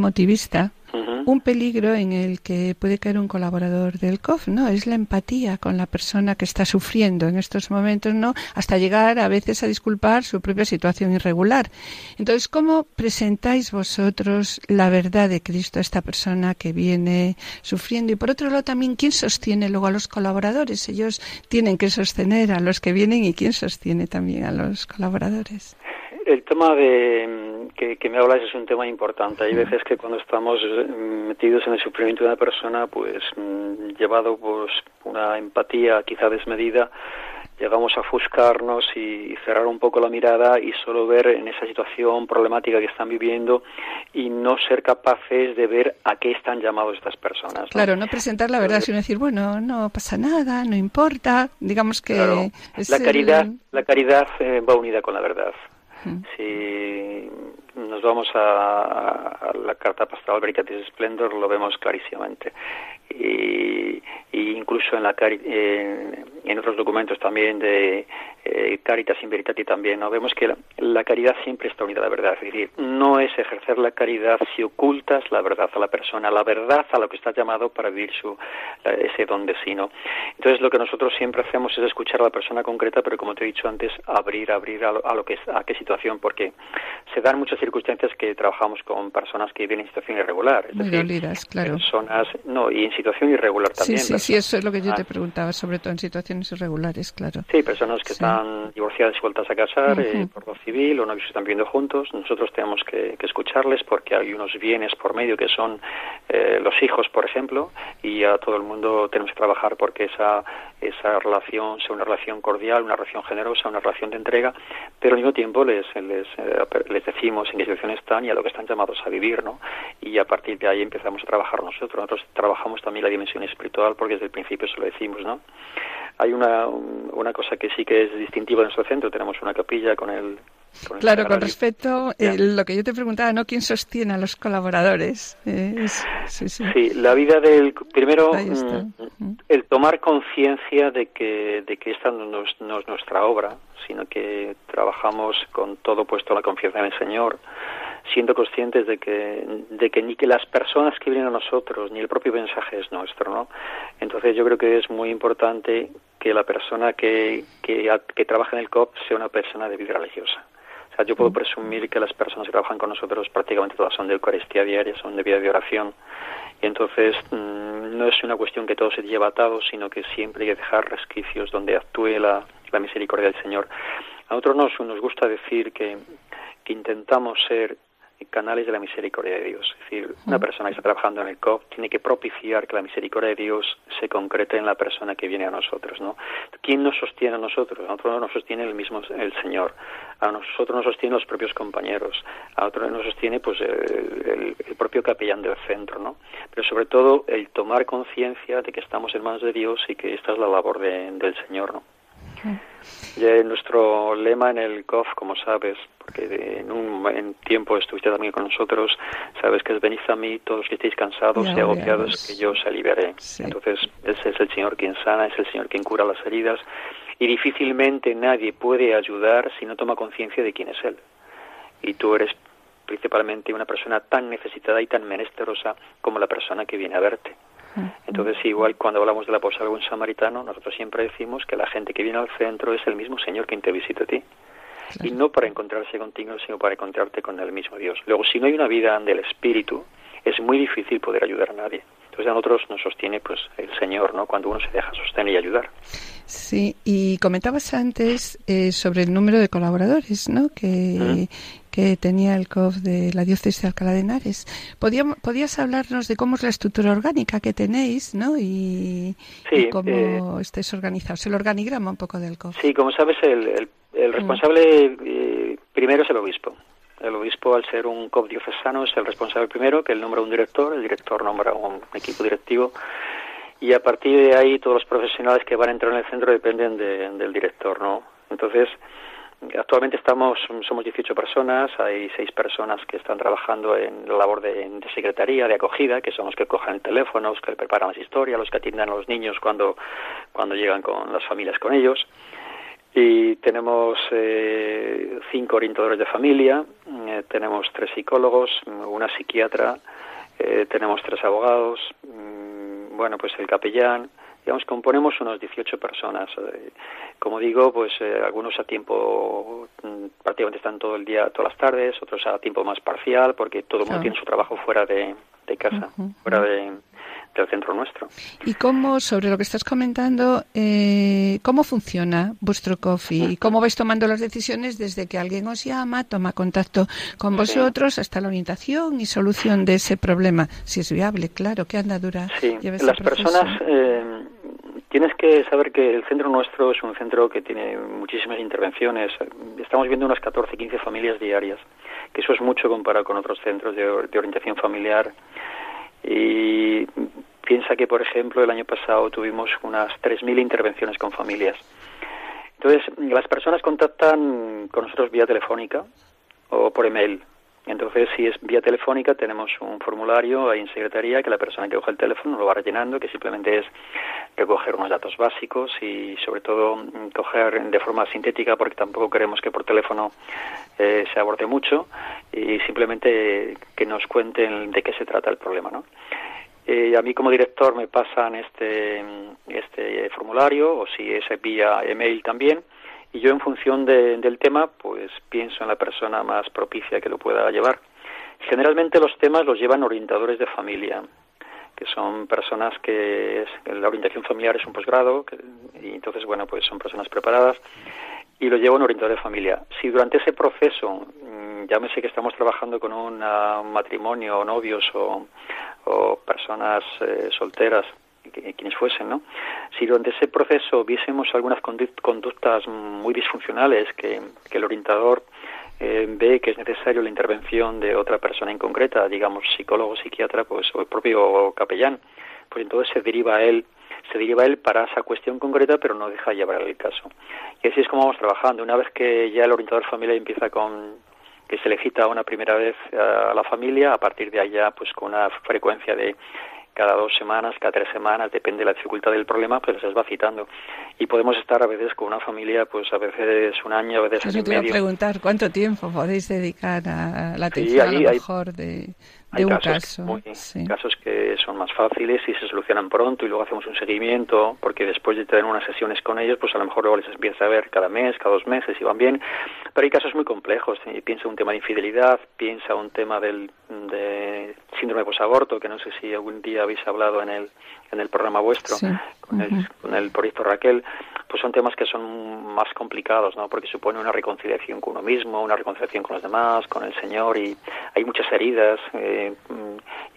un peligro en el que puede caer un colaborador del COF, ¿no? Es la empatía con la persona que está sufriendo en estos momentos, ¿no? Hasta llegar a veces a disculpar su propia situación irregular. Entonces, ¿cómo presentáis vosotros la verdad de Cristo a esta persona que viene sufriendo? Y por otro lado, también, ¿quién sostiene luego a los colaboradores? Ellos tienen que sostener a los que vienen y quién sostiene también a los colaboradores. El tema de que, que, me hablas es un tema importante. Hay veces que cuando estamos eh, metidos en el sufrimiento de una persona, pues mm, llevado pues una empatía quizá desmedida, llegamos a ofuscarnos y cerrar un poco la mirada y solo ver en esa situación problemática que están viviendo y no ser capaces de ver a qué están llamados estas personas. Claro, no presentar la verdad, sino decir, bueno, no pasa nada, no importa, digamos que... la, caridad, la caridad eh, va unida con la verdad. Si nos vamos a, la carta pastoral Veritatis Splendor, lo vemos clarísimamente. Y, incluso en, la, en, otros documentos también de eh, Caritas in Veritate también, ¿no? vemos que la, caridad siempre está unida a la verdad. Es decir, no es ejercer la caridad si ocultas la verdad a la persona, la verdad a lo que está llamado para vivir su, ese don de sí. ¿no? Entonces, lo que nosotros siempre hacemos es escuchar a la persona concreta, pero como te he dicho antes, abrir, abrir a, lo, que, a qué situación, porque se dan muchas circunstancias que trabajamos con personas que viven en situación irregular. Es decir, claro. Personas, no, y en situación irregular también. Sí, sí, sí, eso es lo que yo te preguntaba, sobre todo en situaciones irregulares, claro. Sí, personas que están divorciadas y vueltas a casar eh, por lo civil o novios que están viviendo juntos. Nosotros tenemos que, escucharles porque hay unos bienes por medio que son eh, los hijos, por ejemplo, y a todo el mundo tenemos que trabajar porque esa, esa relación sea una relación cordial, una relación generosa, una relación de entrega, pero al mismo tiempo les, les, eh, les decimos en qué situación están y a lo que están llamados a vivir, ¿no? Y a partir de ahí empezamos a trabajar nosotros. Nosotros trabajamos también la dimensión espiritual porque desde el principio eso lo decimos, ¿no? Hay una, una cosa que sí que es distintiva de nuestro centro, tenemos una capilla con el... claro, con respecto a lo que yo te preguntaba, ¿no? ¿Quién sostiene a los colaboradores? sí, la vida del... Primero, mm, el tomar conciencia de que, de que esta no es, no es nuestra obra, sino que trabajamos con todo puesto la confianza en el Señor, siendo conscientes de que, de que ni que las personas que vienen a nosotros, ni el propio mensaje es nuestro, ¿no? Entonces yo creo que es muy importante que la persona que, que, que trabaja en el COP sea una persona de vida religiosa. O sea, yo puedo presumir que las personas que trabajan con nosotros prácticamente todas son de Eucaristía diaria, son de vida de oración. Y entonces mm, no es una cuestión que todo se lleva atado, sino que siempre hay que dejar resquicios donde actúe la, la misericordia del Señor. A nosotros nos, nos gusta decir que, que intentamos ser canales de la misericordia de Dios. Es decir, una persona que está trabajando en el COP tiene que propiciar que la misericordia de Dios se concrete en la persona que viene a nosotros, ¿no? ¿Quién nos sostiene a nosotros? A nosotros nos sostiene el mismo el Señor. A nosotros nos sostienen los propios compañeros. A otros nos sostiene pues el, propio capellán del centro, ¿no? Pero sobre todo el tomar conciencia de que estamos en manos de Dios y que esta es la labor del Señor, ¿no? Nuestro lema en el COF, como sabes, porque en un tiempo estuviste también con nosotros, sabes que es venid a mí todos los que estéis cansados y agobiados, que yo os aliviaré. Entonces, ese es el Señor quien sana, es el Señor quien cura las heridas, y difícilmente nadie puede ayudar si no toma conciencia de quién es Él. Y tú eres principalmente una persona tan necesitada y tan menesterosa como la persona que viene a verte. Entonces, igual cuando hablamos del apóstol buen samaritano, nosotros siempre decimos que la gente que viene al centro es el mismo Señor quien te visita a ti. Y no para encontrarse contigo, sino para encontrarte con el mismo Dios. Luego, si no hay una vida del Espíritu, es muy difícil poder ayudar a nadie. Entonces a nosotros nos sostiene pues el Señor, ¿no? Cuando uno se deja sostener y ayudar. Sí, y comentabas antes eh, sobre el número de colaboradores, ¿no? Que, que tenía el COF de la diócesis de Alcalá de Henares. ¿Podías hablarnos de cómo es la estructura orgánica que tenéis, ¿no? Y, cómo eh, estáis organizados, el organigrama un poco del COF. Sí, como sabes, el, el, mm. responsable eh, primero es el obispo. El obispo, al ser un COP diocesano, es el responsable primero, que él nombra un director, el director nombra un equipo directivo, y a partir de ahí todos los profesionales que van a entrar en el centro dependen del director, ¿no? Entonces, Actualmente estamos, somos 18 personas, hay seis personas que están trabajando en la labor de, secretaría, de acogida, que son los que cojan el teléfono, los que preparan las historias, los que atiendan a los niños cuando, cuando llegan con las familias con ellos. Y tenemos eh, cinco orientadores de familia, eh, tenemos tres psicólogos, una psiquiatra eh, tenemos tres abogados, mm, bueno, pues el capellán, digamos, componemos unos 18 personas. Eh, como digo, pues eh, algunos a tiempo, mm, prácticamente están todo el día, todas las tardes, otros a tiempo más parcial, porque todo el mundo tiene su trabajo fuera de, casa, fuera de, del centro nuestro. ¿Y cómo, sobre lo que estás comentando, eh, cómo funciona vuestro coffee? ¿Cómo vais tomando las decisiones desde que alguien os llama, toma contacto con vosotros, hasta la orientación y solución de ese problema? Si es viable, claro, ¿qué andadura sí. Las personas, eh, tienes que saber que el centro nuestro es un centro que tiene muchísimas intervenciones. Estamos viendo unas 14, 15 familias diarias, que eso es mucho comparado con otros centros de, de orientación familiar y piensa que, por ejemplo, el año pasado tuvimos unas 3.000 intervenciones con familias. Entonces, las personas contactan con nosotros vía telefónica o por email. Entonces, si es vía telefónica, tenemos un formulario ahí en secretaría que la persona que coge el teléfono lo va rellenando, que simplemente es recoger unos datos básicos y, sobre todo, coger de forma sintética, porque tampoco queremos que por teléfono eh, se aborde mucho, y simplemente que nos cuenten de qué se trata el problema, ¿no? Eh, a mí como director me pasan este, este formulario, o si es vía email también, y yo en función del tema pues pienso en la persona más propicia que lo pueda llevar. Generalmente los temas los llevan orientadores de familia, que son personas que la orientación familiar es un posgrado y entonces bueno pues son personas preparadas y lo lleva un orientador de familia. Si durante ese proceso mm, llámese que estamos trabajando con un matrimonio o novios o, personas eh, solteras quienes fuesen, ¿no? Si durante ese proceso viésemos algunas conductas muy disfuncionales que, el orientador eh, ve que es necesario la intervención de otra persona en concreta, digamos psicólogo, psiquiatra, pues o el propio capellán, pues entonces se deriva a él se deriva a él para esa cuestión concreta, pero no deja llevar el caso. Y así es como vamos trabajando. Una vez que ya el orientador familiar empieza con que se le cita una primera vez a la familia, a partir de allá, pues con una frecuencia de cada dos semanas, cada tres semanas, depende de la dificultad del problema, pues se va citando. Y podemos estar a veces con una familia, pues a veces un año, a veces Yo te iba a preguntar cuánto tiempo podéis dedicar a la atención a lo mejor de hay casos, casos que son más fáciles y se solucionan pronto y luego hacemos un seguimiento porque después de tener unas sesiones con ellos, pues a lo mejor luego les empieza a ver cada mes, cada dos meses y van bien. Pero hay casos muy complejos. Piensa un tema de infidelidad, piensa un tema del de síndrome posaborto, que no sé si algún día habéis hablado en el en el programa vuestro con, el, con el proyecto Raquel, pues son temas que son más complicados, ¿no? Porque supone una reconciliación con uno mismo, una reconciliación con los demás, con el Señor y hay muchas heridas. Eh,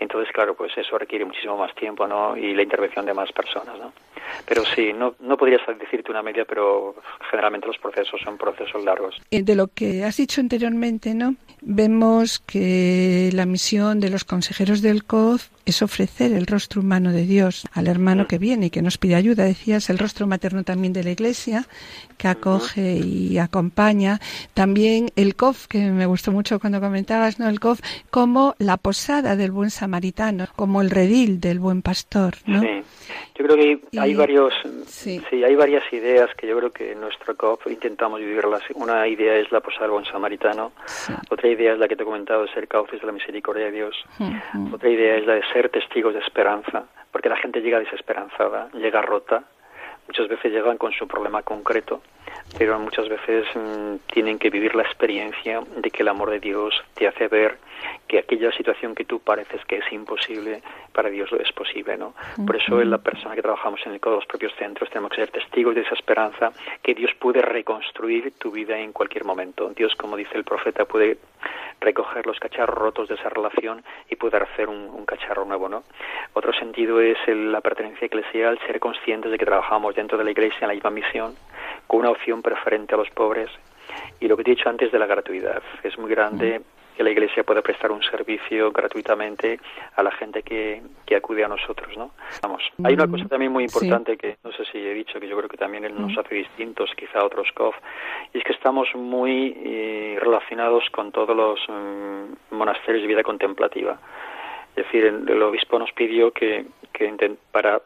y entonces, claro, pues eso requiere muchísimo más tiempo, ¿no? Y la intervención de más personas, ¿no? Pero sí, no, no podría decirte una media, pero generalmente los procesos son procesos largos. De lo que has dicho anteriormente, ¿no? Vemos que la misión de los consejeros del COF es ofrecer el rostro humano de Dios al hermano que viene y que nos pide ayuda. Decías el rostro materno también de la Iglesia, que acoge y acompaña. También el COF, que me gustó mucho cuando comentabas, ¿no? El COF como la posada del buen samaritano, como el redil del buen pastor, ¿no? Sí. Yo creo que hay, varios, sí. hay varias ideas que yo creo que en nuestro COF intentamos vivirlas. Una idea es la posada del buen samaritano, otra idea es la que te he comentado ser cauces de la misericordia de Dios, otra idea es la de ser testigos de esperanza, porque la gente llega desesperanzada, llega rota, muchas veces llegan con su problema concreto, pero muchas veces mm, tienen que vivir la experiencia de que el amor de Dios te hace ver que aquella situación que tú pareces que es imposible, para Dios es posible, ¿no? Por eso en la persona que trabajamos en el, los propios centros tenemos que ser testigos de esa esperanza que Dios puede reconstruir tu vida en cualquier momento. Dios, como dice el profeta, puede recoger los cacharros rotos de esa relación y poder hacer un, cacharro nuevo, ¿no? Otro sentido es la pertenencia eclesial, ser conscientes de que trabajamos dentro de la iglesia en la misma misión, con una opción preferente a los pobres. Y lo que te he dicho antes de la gratuidad, es muy grande que la Iglesia pueda prestar un servicio gratuitamente a la gente que, que acude a nosotros, ¿no? Vamos, hay una cosa también muy importante que no sé si he dicho, que yo creo que también nos hace distintos quizá a otros COF, y es que estamos muy eh, relacionados con todos los mm, monasterios de vida contemplativa. Es decir, el, obispo nos pidió que, que para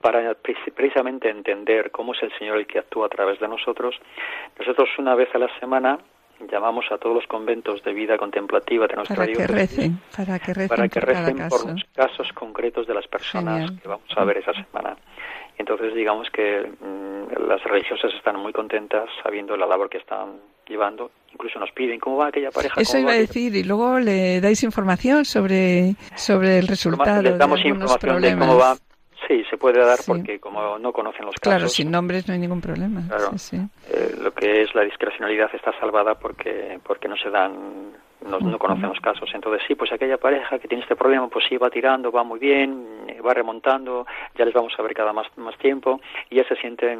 para precisamente entender cómo es el Señor el que actúa a través de nosotros, nosotros una vez a la semana llamamos a todos los conventos de vida contemplativa de nuestra para que recen, para que recen, para que por, recen por caso. los casos concretos de las personas Genial. que vamos a ver esa semana. Entonces, digamos que mm, las religiosas están muy contentas sabiendo la labor que están llevando. Incluso nos piden cómo va aquella pareja. Eso iba a decir, y luego le dais información sobre, sobre el resultado Les damos de información problemas. de cómo va. Sí, se puede dar Sí. porque como no conocen los casos, Claro, sin nombres no hay ningún problema. Claro. Sí, sí. eh, lo que es la discrecionalidad está salvada porque porque no se dan no, no conocen los casos entonces sí pues aquella pareja que tiene este problema pues sí va tirando va muy bien eh, va remontando ya les vamos a ver cada más más tiempo y ya se sienten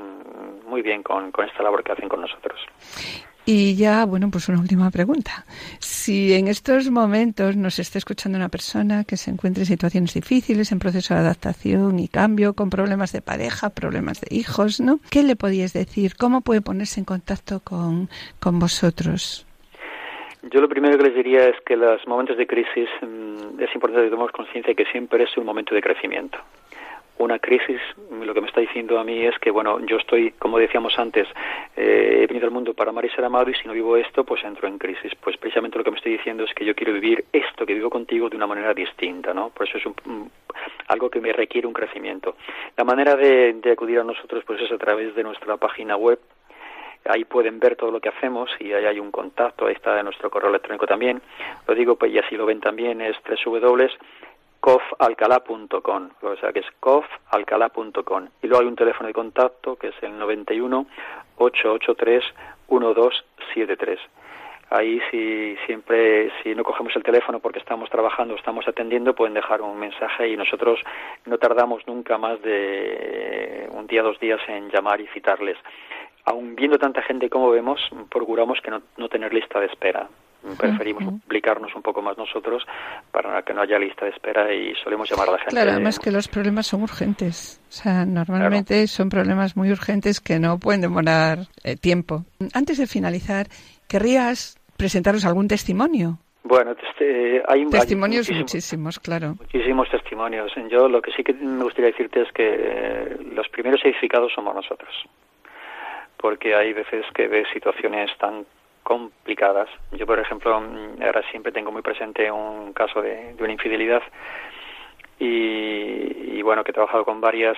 muy bien con, con esta labor que hacen con nosotros Y ya, bueno, pues una última pregunta. Si en estos momentos nos está escuchando una persona que se encuentre en situaciones difíciles, en proceso de adaptación y cambio, con problemas de pareja, problemas de hijos, ¿no? ¿Qué le podíais decir? ¿Cómo puede ponerse en contacto con, con vosotros? Yo lo primero que les diría es que los momentos de crisis mm, es importante que tomemos conciencia de que siempre es un momento de crecimiento. Una crisis, lo que me está diciendo a mí es que, bueno, yo estoy, como decíamos antes, eh, he venido al mundo para amar y ser amado y si no vivo esto, pues entro en crisis. Pues precisamente lo que me estoy diciendo es que yo quiero vivir esto que vivo contigo de una manera distinta, ¿no? Por eso es un- algo que me requiere un crecimiento. La manera de, acudir a nosotros, pues es a través de nuestra página web, ahí pueden ver todo lo que hacemos y ahí hay un contacto, ahí está nuestro correo electrónico también. Lo digo, pues y así lo ven también, es www.cofalcalá.com, o sea que es cofalcalá.com. Y luego hay un teléfono de contacto que es el 91 883 1273. Ahí si siempre, si no cogemos el teléfono porque estamos trabajando, estamos atendiendo, pueden dejar un mensaje y nosotros no tardamos nunca más de un día, dos días en llamar y citarles. Aun viendo tanta gente como vemos, procuramos que no, no tener lista de espera. Preferimos publicarnos un poco más nosotros para que no haya lista de espera y solemos llamar a la gente. Claro, además que los problemas son urgentes. O sea, normalmente son problemas muy urgentes que no pueden demorar eh, tiempo. Antes de finalizar, ¿querrías presentaros algún testimonio? Bueno, este, hay, hay Testimonios muchísimos- muchísimos, claro. Muchísimos testimonios. Yo lo que sí que me gustaría decirte es que eh, los primeros edificados somos nosotros. Porque hay veces que ves situaciones tan complicadas. Yo, por ejemplo, mm, ahora siempre tengo muy presente un caso de, una infidelidad y, y, bueno, que he trabajado con varias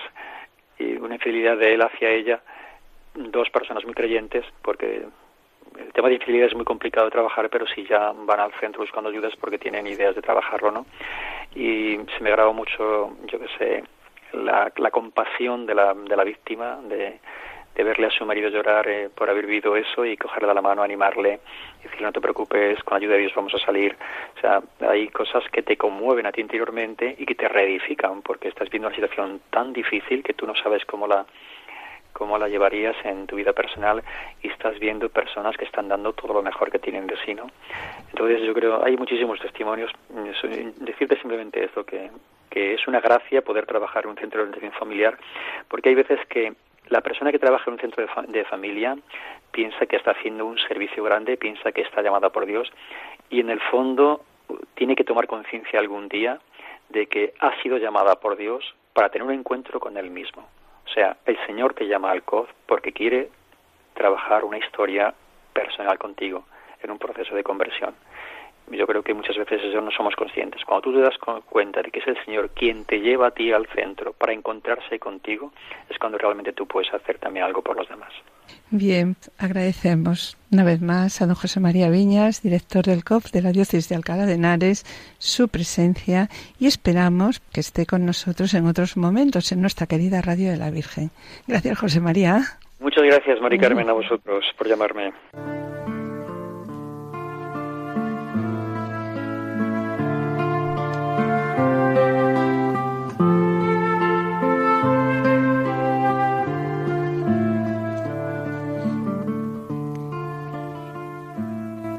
y una infidelidad de él hacia ella, dos personas muy creyentes, porque el tema de infidelidad es muy complicado de trabajar, pero si ya van al centro buscando ayudas porque tienen ideas de trabajarlo, ¿no? Y se me grabó mucho, yo qué sé, la, la compasión de la, de la víctima, de, de verle a su marido llorar eh, por haber vivido eso y cogerle la mano, animarle, decirle no te preocupes, con ayuda de Dios vamos a salir. O sea, hay cosas que te conmueven a ti interiormente y que te reedifican porque estás viendo una situación tan difícil que tú no sabes cómo la cómo la llevarías en tu vida personal y estás viendo personas que están dando todo lo mejor que tienen de sí, ¿no? Entonces yo creo, hay muchísimos testimonios. Decirte simplemente esto, que, que es una gracia poder trabajar en un centro de orientación familiar, porque hay veces que la persona que trabaja en un centro de, fa de, familia piensa que está haciendo un servicio grande, piensa que está llamada por Dios y en el fondo tiene que tomar conciencia algún día de que ha sido llamada por Dios para tener un encuentro con Él mismo. O sea, el Señor te llama al COD porque quiere trabajar una historia personal contigo en un proceso de conversión. Yo creo que muchas veces eso no somos conscientes. Cuando tú te das cuenta de que es el Señor quien te lleva a ti al centro para encontrarse contigo, es cuando realmente tú puedes hacer también algo por los demás. Bien, agradecemos una vez más a don José María Viñas, director del COF de la Diócesis de Alcalá de Henares, su presencia y esperamos que esté con nosotros en otros momentos en nuestra querida Radio de la Virgen. Gracias, José María. Muchas gracias, Mari Carmen, a vosotros por llamarme.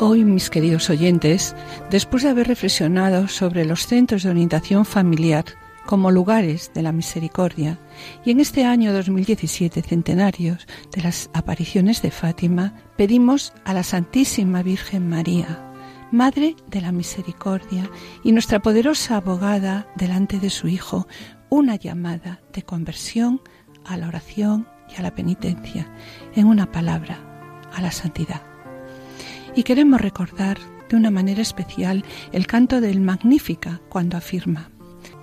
Hoy, mis queridos oyentes, después de haber reflexionado sobre los centros de orientación familiar como lugares de la misericordia y en este año 2017 centenarios de las apariciones de Fátima, pedimos a la Santísima Virgen María, Madre de la Misericordia y nuestra poderosa abogada delante de su Hijo, una llamada de conversión a la oración y a la penitencia, en una palabra, a la santidad Y queremos recordar de una manera especial el canto del Magnífica cuando afirma,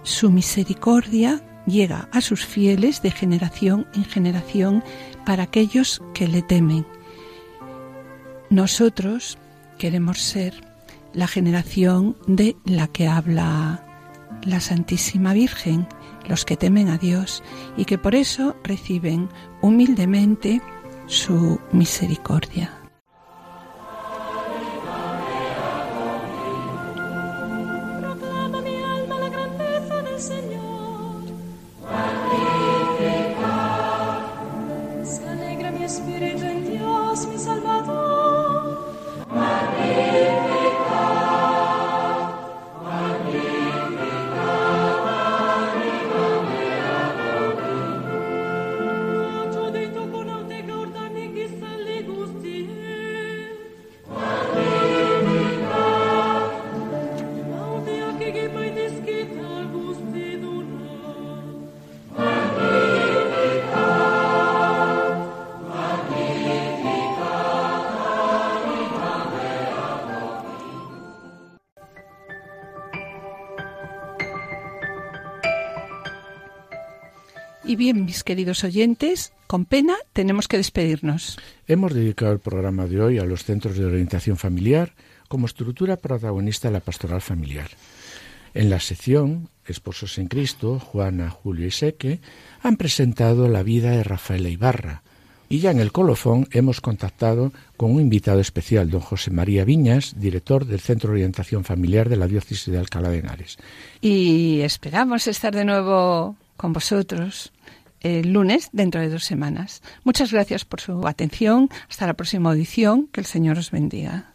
Su misericordia llega a sus fieles de generación en generación para aquellos que le temen. Nosotros queremos ser la generación de la que habla la Santísima Virgen, los que temen a Dios y que por eso reciben humildemente su misericordia. Y bien, mis queridos oyentes, con pena tenemos que despedirnos. Hemos dedicado el programa de hoy a los centros de orientación familiar como estructura protagonista de la pastoral familiar. En la sección Esposos en Cristo, Juana, Julio y Seque han presentado la vida de Rafaela Ibarra. Y ya en el colofón hemos contactado con un invitado especial, don José María Viñas, director del Centro de Orientación Familiar de la Diócesis de Alcalá de Henares. Y esperamos estar de nuevo con vosotros el lunes dentro de dos semanas. Muchas gracias por su atención. Hasta la próxima audición. Que el Señor os bendiga.